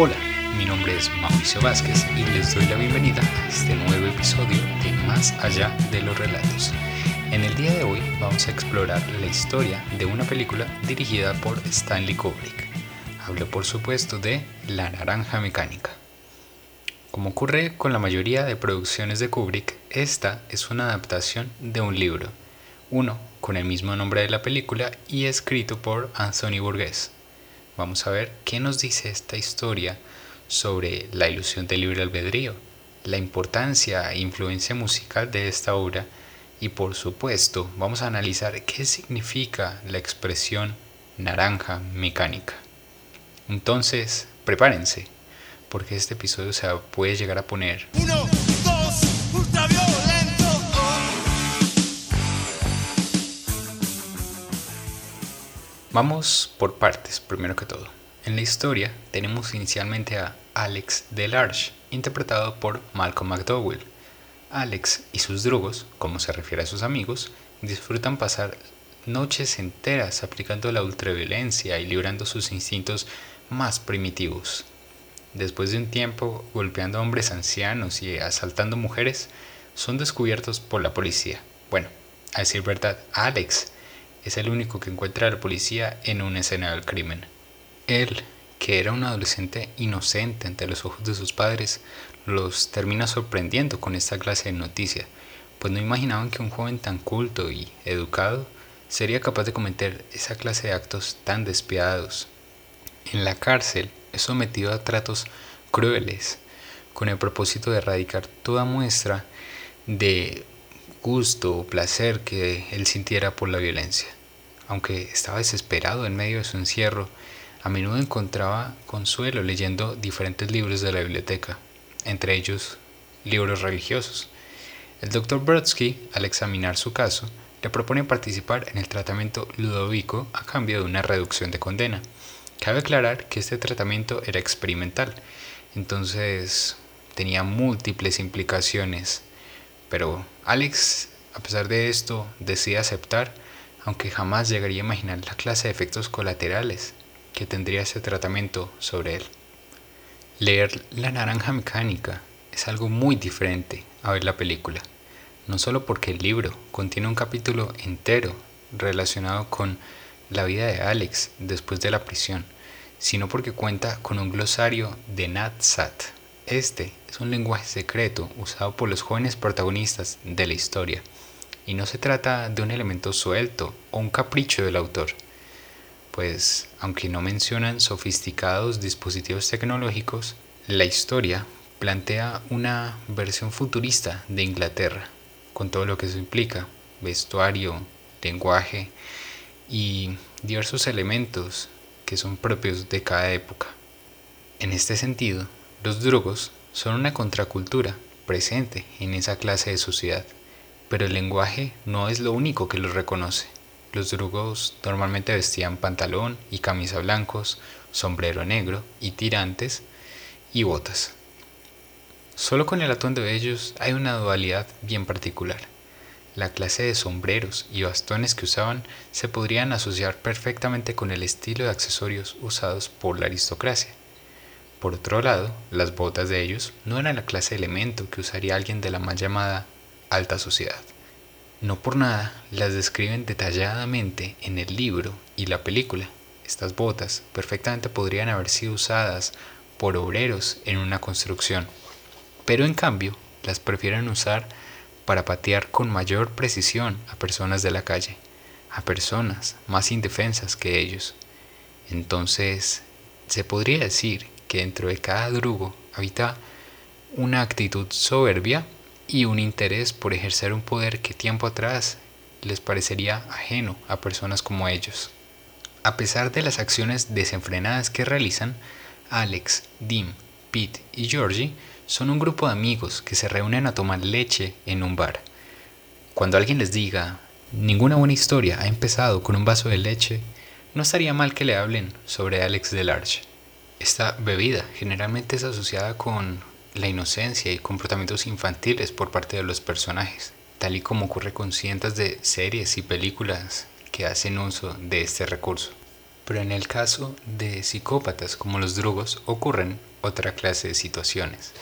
Hola, mi nombre es Mauricio Vázquez y les doy la bienvenida a este nuevo episodio de Más allá de los relatos. En el día de hoy vamos a explorar la historia de una película dirigida por Stanley Kubrick. Hablo por supuesto de La Naranja Mecánica. Como ocurre con la mayoría de producciones de Kubrick, esta es una adaptación de un libro, uno con el mismo nombre de la película y escrito por Anthony Burgess. Vamos a ver qué nos dice esta historia sobre la ilusión del libre albedrío, la importancia e influencia musical de esta obra y por supuesto vamos a analizar qué significa la expresión naranja mecánica. Entonces, prepárense, porque este episodio se puede llegar a poner... Uno, Vamos por partes, primero que todo. En la historia tenemos inicialmente a Alex Delarge, interpretado por Malcolm McDowell. Alex y sus drugos, como se refiere a sus amigos, disfrutan pasar noches enteras aplicando la ultraviolencia y librando sus instintos más primitivos. Después de un tiempo golpeando a hombres ancianos y asaltando mujeres, son descubiertos por la policía. Bueno, a decir verdad, Alex es el único que encuentra a la policía en una escena del crimen. Él, que era un adolescente inocente ante los ojos de sus padres, los termina sorprendiendo con esta clase de noticia, pues no imaginaban que un joven tan culto y educado sería capaz de cometer esa clase de actos tan despiadados. En la cárcel, es sometido a tratos crueles con el propósito de erradicar toda muestra de gusto o placer que él sintiera por la violencia. Aunque estaba desesperado en medio de su encierro, a menudo encontraba consuelo leyendo diferentes libros de la biblioteca, entre ellos libros religiosos. El doctor Brodsky, al examinar su caso, le propone participar en el tratamiento ludovico a cambio de una reducción de condena. Cabe aclarar que este tratamiento era experimental, entonces tenía múltiples implicaciones, pero Alex, a pesar de esto, decide aceptar, aunque jamás llegaría a imaginar la clase de efectos colaterales que tendría ese tratamiento sobre él. Leer La Naranja Mecánica es algo muy diferente a ver la película, no solo porque el libro contiene un capítulo entero relacionado con la vida de Alex después de la prisión, sino porque cuenta con un glosario de Natsat. Este es un lenguaje secreto usado por los jóvenes protagonistas de la historia, y no se trata de un elemento suelto o un capricho del autor, pues aunque no mencionan sofisticados dispositivos tecnológicos, la historia plantea una versión futurista de Inglaterra, con todo lo que eso implica, vestuario, lenguaje, y diversos elementos que son propios de cada época. En este sentido, los drugos son una contracultura presente en esa clase de sociedad, pero el lenguaje no es lo único que los reconoce. Los drugos normalmente vestían pantalón y camisa blancos, sombrero negro y tirantes y botas. Solo con el atuendo de ellos hay una dualidad bien particular. La clase de sombreros y bastones que usaban se podrían asociar perfectamente con el estilo de accesorios usados por la aristocracia. Por otro lado, las botas de ellos no eran la clase de elemento que usaría alguien de la mal llamada alta sociedad. No por nada las describen detalladamente en el libro y la película. Estas botas perfectamente podrían haber sido usadas por obreros en una construcción, pero en cambio las prefieren usar para patear con mayor precisión a personas de la calle, a personas más indefensas que ellos. Entonces, se podría decir que dentro de cada drugo habita una actitud soberbia y un interés por ejercer un poder que tiempo atrás les parecería ajeno a personas como ellos. A pesar de las acciones desenfrenadas que realizan, Alex, Dim, Pete y Georgie son un grupo de amigos que se reúnen a tomar leche en un bar. Cuando alguien les diga, ninguna buena historia ha empezado con un vaso de leche, no estaría mal que le hablen sobre Alex Delarge. Esta bebida generalmente es asociada con la inocencia y comportamientos infantiles por parte de los personajes, tal y como ocurre con cientos de series y películas que hacen uso de este recurso. Pero en el caso de psicópatas como los drugos ocurren otra clase de situaciones.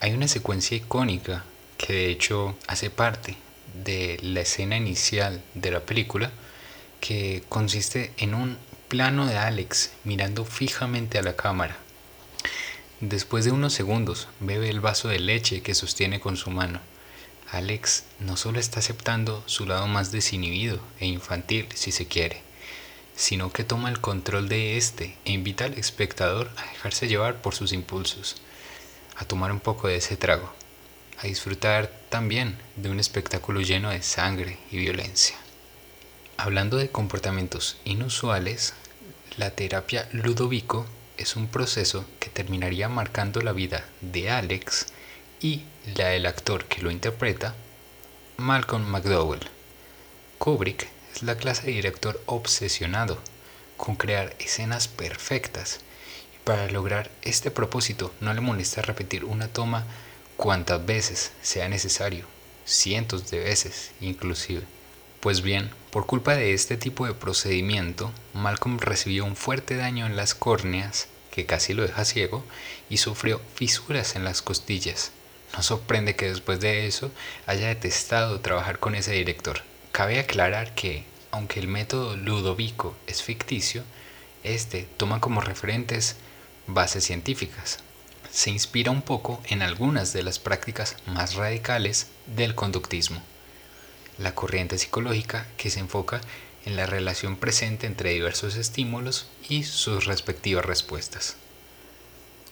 Hay una secuencia icónica que de hecho hace parte de la escena inicial de la película que consiste en un plano de Alex mirando fijamente a la cámara. Después de unos segundos bebe el vaso de leche que sostiene con su mano. Alex no solo está aceptando su lado más desinhibido e infantil si se quiere, sino que toma el control de este e invita al espectador a dejarse llevar por sus impulsos, a tomar un poco de ese trago, a disfrutar también de un espectáculo lleno de sangre y violencia. Hablando de comportamientos inusuales, la terapia Ludovico es un proceso que terminaría marcando la vida de Alex y la del actor que lo interpreta, Malcolm McDowell. Kubrick es la clase de director obsesionado con crear escenas perfectas y para lograr este propósito no le molesta repetir una toma cuantas veces sea necesario, cientos de veces inclusive. Pues bien, por culpa de este tipo de procedimiento, Malcolm recibió un fuerte daño en las córneas que casi lo deja ciego y sufrió fisuras en las costillas. No sorprende que después de eso haya detestado trabajar con ese director. Cabe aclarar que, aunque el método Ludovico es ficticio, este toma como referentes bases científicas. Se inspira un poco en algunas de las prácticas más radicales del conductismo la corriente psicológica que se enfoca en la relación presente entre diversos estímulos y sus respectivas respuestas.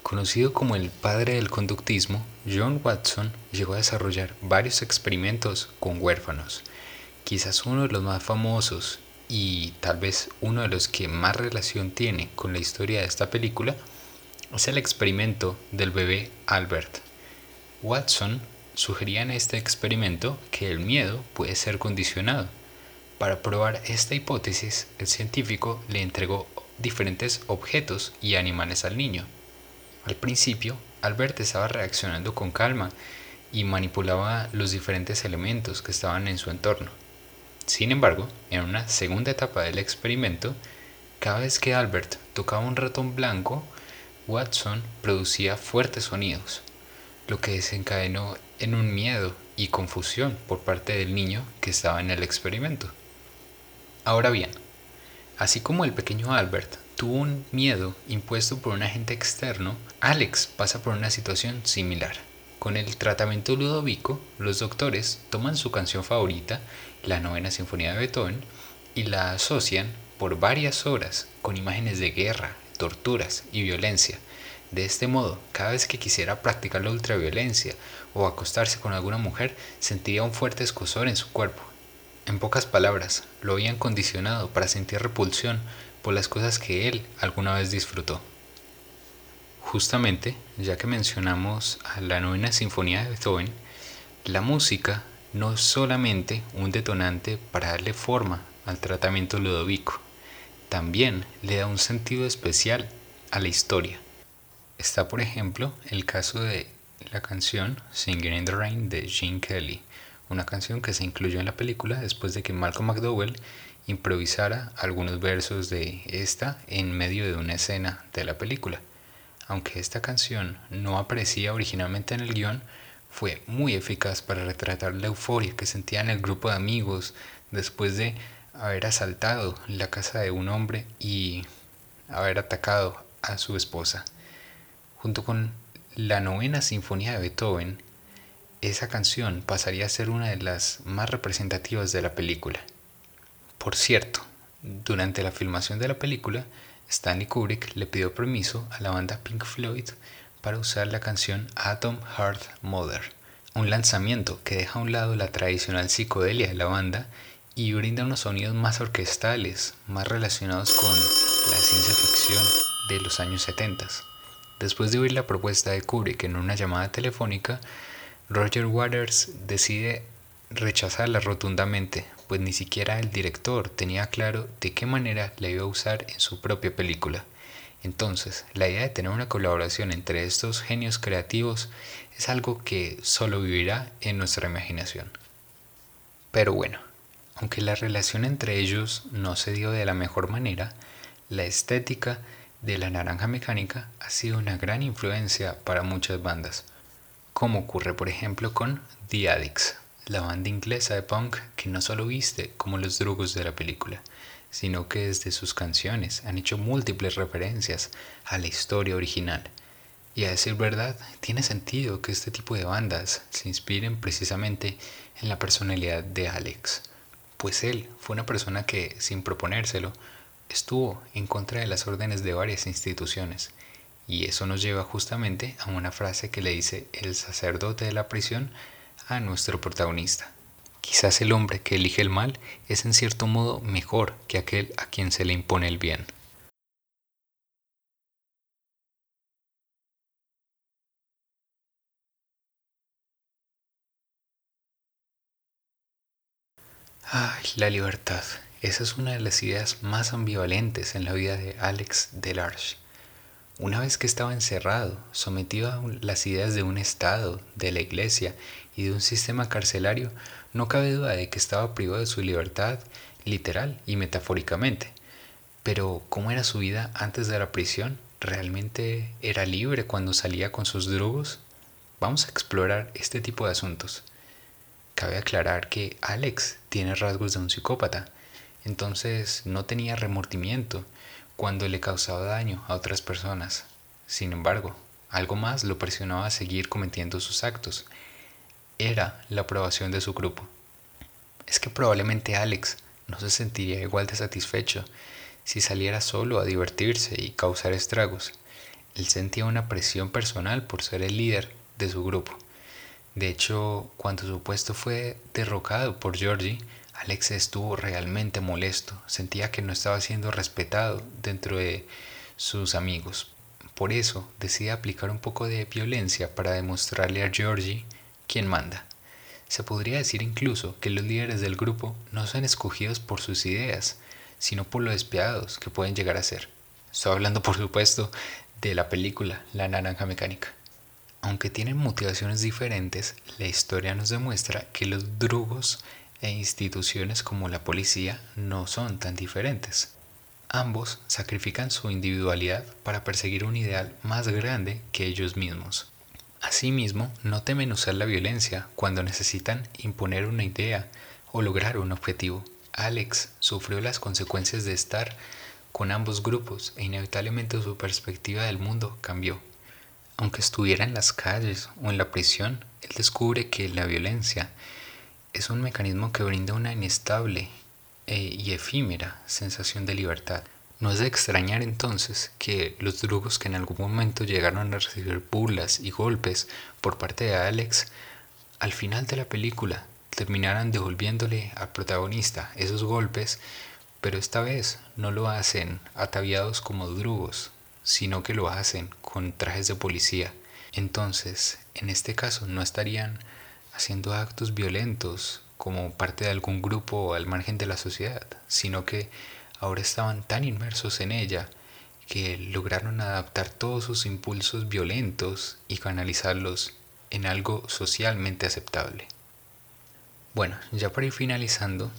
Conocido como el padre del conductismo, John Watson llegó a desarrollar varios experimentos con huérfanos. Quizás uno de los más famosos y tal vez uno de los que más relación tiene con la historia de esta película es el experimento del bebé Albert. Watson sugería en este experimento que el miedo puede ser condicionado. Para probar esta hipótesis, el científico le entregó diferentes objetos y animales al niño. Al principio, Albert estaba reaccionando con calma y manipulaba los diferentes elementos que estaban en su entorno. Sin embargo, en una segunda etapa del experimento, cada vez que Albert tocaba un ratón blanco, Watson producía fuertes sonidos, lo que desencadenó en un miedo y confusión por parte del niño que estaba en el experimento. Ahora bien, así como el pequeño Albert tuvo un miedo impuesto por un agente externo, Alex pasa por una situación similar. Con el tratamiento ludovico, los doctores toman su canción favorita, la novena sinfonía de Beethoven, y la asocian por varias horas con imágenes de guerra, torturas y violencia, de este modo, cada vez que quisiera practicar la ultraviolencia o acostarse con alguna mujer, sentía un fuerte escosor en su cuerpo. En pocas palabras, lo habían condicionado para sentir repulsión por las cosas que él alguna vez disfrutó. Justamente, ya que mencionamos a la novena sinfonía de Beethoven, la música no es solamente un detonante para darle forma al tratamiento ludovico, también le da un sentido especial a la historia. Está, por ejemplo, el caso de la canción Singing in the Rain de Gene Kelly, una canción que se incluyó en la película después de que Malcolm McDowell improvisara algunos versos de esta en medio de una escena de la película. Aunque esta canción no aparecía originalmente en el guion, fue muy eficaz para retratar la euforia que sentían el grupo de amigos después de haber asaltado la casa de un hombre y haber atacado a su esposa. Junto con la novena sinfonía de Beethoven, esa canción pasaría a ser una de las más representativas de la película. Por cierto, durante la filmación de la película, Stanley Kubrick le pidió permiso a la banda Pink Floyd para usar la canción Atom Heart Mother, un lanzamiento que deja a un lado la tradicional psicodelia de la banda y brinda unos sonidos más orquestales, más relacionados con la ciencia ficción de los años 70. Después de oír la propuesta de Kubrick en una llamada telefónica, Roger Waters decide rechazarla rotundamente, pues ni siquiera el director tenía claro de qué manera la iba a usar en su propia película. Entonces, la idea de tener una colaboración entre estos genios creativos es algo que solo vivirá en nuestra imaginación. Pero bueno, aunque la relación entre ellos no se dio de la mejor manera, la estética de la naranja mecánica ha sido una gran influencia para muchas bandas, como ocurre por ejemplo con The Addicts, la banda inglesa de punk que no solo viste como los drugos de la película, sino que desde sus canciones han hecho múltiples referencias a la historia original. Y a decir verdad, tiene sentido que este tipo de bandas se inspiren precisamente en la personalidad de Alex, pues él fue una persona que, sin proponérselo, estuvo en contra de las órdenes de varias instituciones. Y eso nos lleva justamente a una frase que le dice el sacerdote de la prisión a nuestro protagonista. Quizás el hombre que elige el mal es en cierto modo mejor que aquel a quien se le impone el bien. Ay, la libertad. Esa es una de las ideas más ambivalentes en la vida de Alex Delarge. Una vez que estaba encerrado, sometido a las ideas de un Estado, de la Iglesia y de un sistema carcelario, no cabe duda de que estaba privado de su libertad literal y metafóricamente. Pero, ¿cómo era su vida antes de la prisión? ¿Realmente era libre cuando salía con sus drugos? Vamos a explorar este tipo de asuntos. Cabe aclarar que Alex tiene rasgos de un psicópata, entonces no tenía remordimiento cuando le causaba daño a otras personas. Sin embargo, algo más lo presionaba a seguir cometiendo sus actos, era la aprobación de su grupo. Es que probablemente Alex no se sentiría igual de satisfecho si saliera solo a divertirse y causar estragos. Él sentía una presión personal por ser el líder de su grupo. De hecho, cuando su puesto fue derrocado por Georgie, Alex estuvo realmente molesto, sentía que no estaba siendo respetado dentro de sus amigos. Por eso decide aplicar un poco de violencia para demostrarle a Georgie quién manda. Se podría decir incluso que los líderes del grupo no son escogidos por sus ideas, sino por lo despiadados que pueden llegar a ser. Estoy hablando, por supuesto, de la película La Naranja Mecánica. Aunque tienen motivaciones diferentes, la historia nos demuestra que los drugos e instituciones como la policía no son tan diferentes. Ambos sacrifican su individualidad para perseguir un ideal más grande que ellos mismos. Asimismo, no temen usar la violencia cuando necesitan imponer una idea o lograr un objetivo. Alex sufrió las consecuencias de estar con ambos grupos e inevitablemente su perspectiva del mundo cambió. Aunque estuviera en las calles o en la prisión, él descubre que la violencia es un mecanismo que brinda una inestable eh, y efímera sensación de libertad. No es de extrañar entonces que los drugos que en algún momento llegaron a recibir burlas y golpes por parte de Alex, al final de la película terminaran devolviéndole al protagonista esos golpes, pero esta vez no lo hacen ataviados como drugos, sino que lo hacen con trajes de policía. Entonces, en este caso no estarían haciendo actos violentos como parte de algún grupo al margen de la sociedad, sino que ahora estaban tan inmersos en ella que lograron adaptar todos sus impulsos violentos y canalizarlos en algo socialmente aceptable. Bueno, ya para ir finalizando,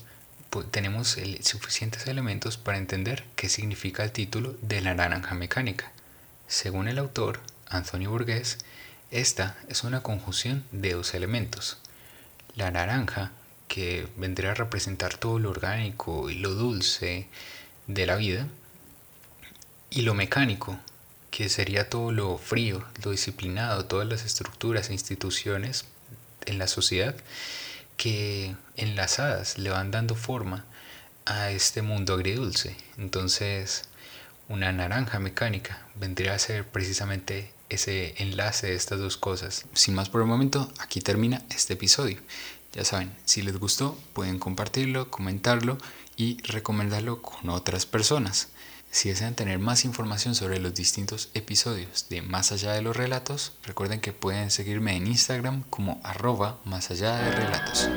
tenemos suficientes elementos para entender qué significa el título de la naranja mecánica. Según el autor, Antonio Burgués, esta es una conjunción de dos elementos. La naranja que vendría a representar todo lo orgánico y lo dulce de la vida, y lo mecánico, que sería todo lo frío, lo disciplinado, todas las estructuras e instituciones en la sociedad que enlazadas le van dando forma a este mundo agridulce. Entonces, una naranja mecánica vendría a ser precisamente ese enlace de estas dos cosas. Sin más por el momento, aquí termina este episodio. Ya saben, si les gustó, pueden compartirlo, comentarlo y recomendarlo con otras personas. Si desean tener más información sobre los distintos episodios de Más allá de los relatos, recuerden que pueden seguirme en Instagram como arroba más allá de relatos.